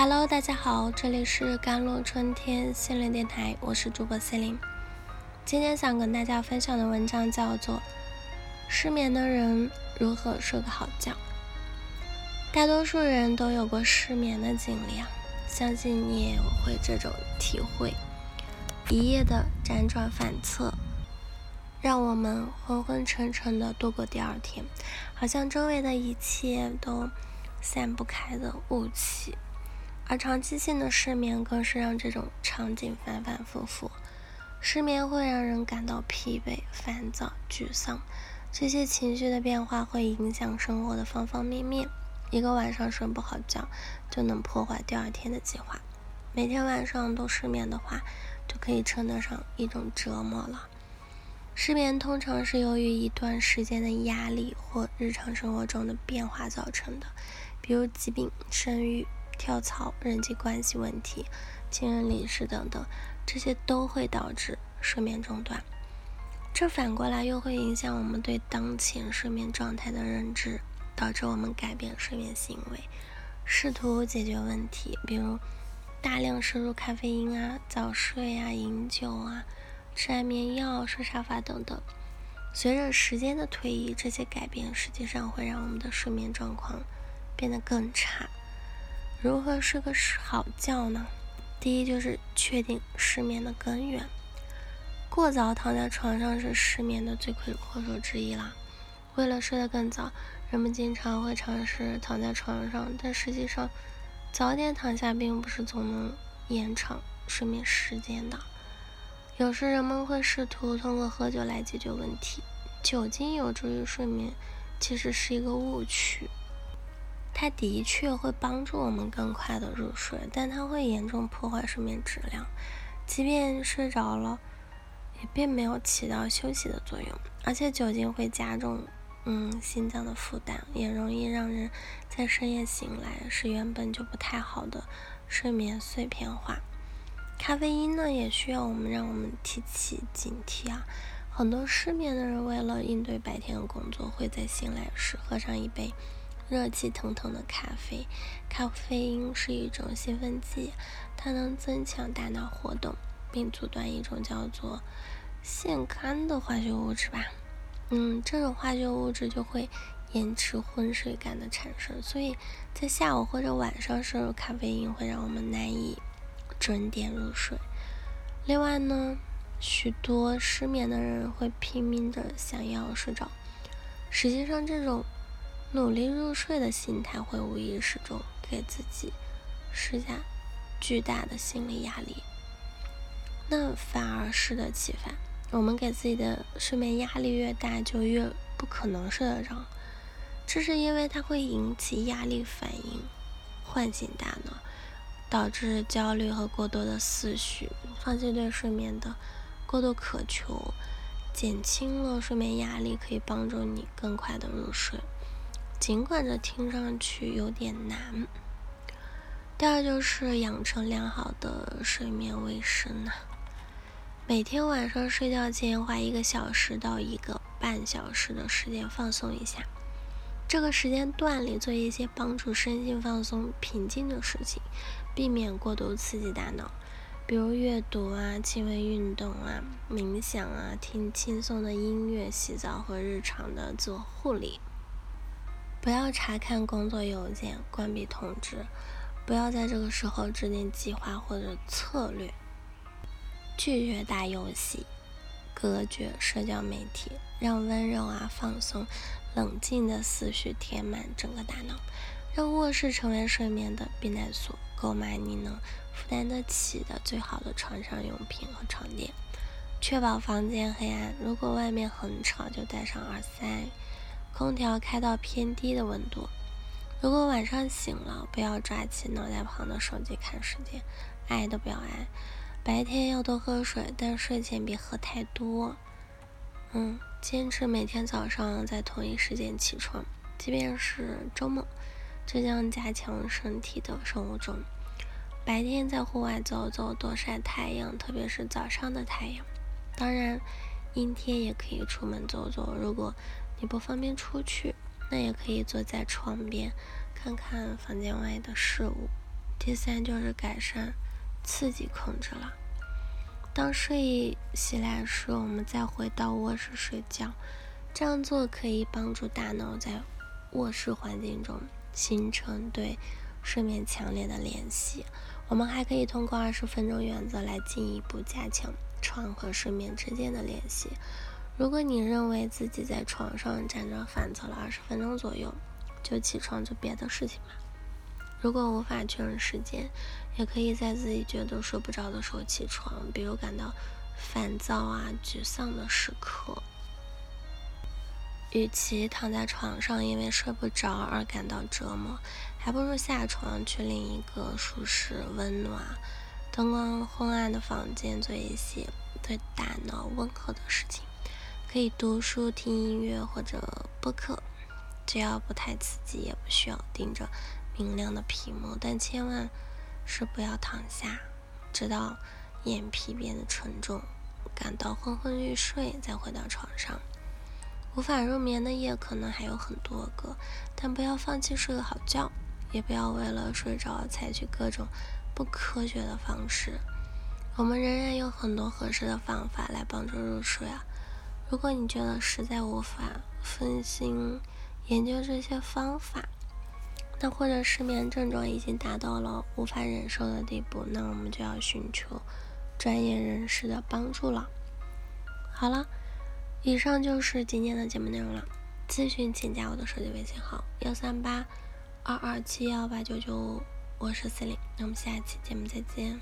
Hello，大家好，这里是甘露春天心灵电台，我是主播 C 琳。今天想跟大家分享的文章叫做《失眠的人如何睡个好觉》。大多数人都有过失眠的经历啊，相信你也会这种体会。一夜的辗转反侧，让我们昏昏沉沉的度过第二天，好像周围的一切都散不开的雾气。而长期性的失眠更是让这种场景反反复复。失眠会让人感到疲惫、烦躁、沮丧，这些情绪的变化会影响生活的方方面面。一个晚上睡不好觉，就能破坏第二天的计划。每天晚上都失眠的话，就可以称得上一种折磨了。失眠通常是由于一段时间的压力或日常生活中的变化造成的，比如疾病、生育。跳槽、人际关系问题、亲人离世等等，这些都会导致睡眠中断。这反过来又会影响我们对当前睡眠状态的认知，导致我们改变睡眠行为，试图解决问题，比如大量摄入咖啡因啊、早睡啊、饮酒啊、吃安眠药、睡沙发等等。随着时间的推移，这些改变实际上会让我们的睡眠状况变得更差。如何睡个好觉呢？第一就是确定失眠的根源。过早躺在床上是失眠的罪魁祸首之一啦。为了睡得更早，人们经常会尝试躺在床上，但实际上早点躺下并不是总能延长睡眠时间的。有时人们会试图通过喝酒来解决问题，酒精有助于睡眠，其实是一个误区。它的确会帮助我们更快的入睡，但它会严重破坏睡眠质量。即便睡着了，也并没有起到休息的作用。而且酒精会加重嗯心脏的负担，也容易让人在深夜醒来，使原本就不太好的睡眠碎片化。咖啡因呢，也需要我们让我们提起警惕啊。很多失眠的人为了应对白天的工作，会在醒来时喝上一杯。热气腾腾的咖啡，咖啡因是一种兴奋剂，它能增强大脑活动，并阻断一种叫做腺苷的化学物质吧。嗯，这种化学物质就会延迟昏睡感的产生，所以在下午或者晚上摄入咖啡因会让我们难以准点入睡。另外呢，许多失眠的人会拼命的想要睡着，实际上这种。努力入睡的心态会无意识中给自己施加巨大的心理压力，那反而适得其反。我们给自己的睡眠压力越大，就越不可能睡得着。这是因为它会引起压力反应，唤醒大脑，导致焦虑和过多的思绪，放弃对睡眠的过度渴求，减轻了睡眠压力，可以帮助你更快的入睡。尽管这听上去有点难。第二就是养成良好的睡眠卫生呐。每天晚上睡觉前花一个小时到一个半小时的时间放松一下。这个时间段里做一些帮助身心放松、平静的事情，避免过度刺激大脑，比如阅读啊、轻微运动啊、冥想啊、听轻松的音乐、洗澡和日常的自我护理。不要查看工作邮件，关闭通知。不要在这个时候制定计划或者策略。拒绝打游戏，隔绝社交媒体，让温柔啊、放松、冷静的思绪填满整个大脑。让卧室成为睡眠的避难所。购买你能负担得起的最好的床上用品和床垫。确保房间黑暗。如果外面很吵，就戴上耳塞。空调开到偏低的温度。如果晚上醒了，不要抓起脑袋旁的手机看时间，爱都不要爱。白天要多喝水，但睡前别喝太多。嗯，坚持每天早上在同一时间起床，即便是周末，这将加强身体的生物钟。白天在户外走走，多晒太阳，特别是早上的太阳。当然，阴天也可以出门走走。如果你不方便出去，那也可以坐在窗边，看看房间外的事物。第三就是改善刺激控制了。当睡意袭来时，我们再回到卧室睡觉。这样做可以帮助大脑在卧室环境中形成对睡眠强烈的联系。我们还可以通过二十分钟原则来进一步加强床和睡眠之间的联系。如果你认为自己在床上辗转反侧了二十分钟左右，就起床做别的事情吧。如果无法确认时间，也可以在自己觉得睡不着的时候起床，比如感到烦躁啊、沮丧的时刻。与其躺在床上因为睡不着而感到折磨，还不如下床去另一个舒适、温暖、灯光昏暗的房间做一些对大脑温和的事情。可以读书、听音乐或者播客，只要不太刺激，也不需要盯着明亮的屏幕。但千万是不要躺下，直到眼皮变得沉重，感到昏昏欲睡，再回到床上。无法入眠的夜可能还有很多个，但不要放弃睡个好觉，也不要为了睡着采取各种不科学的方式。我们仍然有很多合适的方法来帮助入睡啊！如果你觉得实在无法分心研究这些方法，那或者失眠症状已经达到了无法忍受的地步，那我们就要寻求专业人士的帮助了。好了。以上就是今天的节目内容了。咨询请加我的手机微信号：幺三八二二七幺八九九五，我是 C 琳，那我们下期节目再见。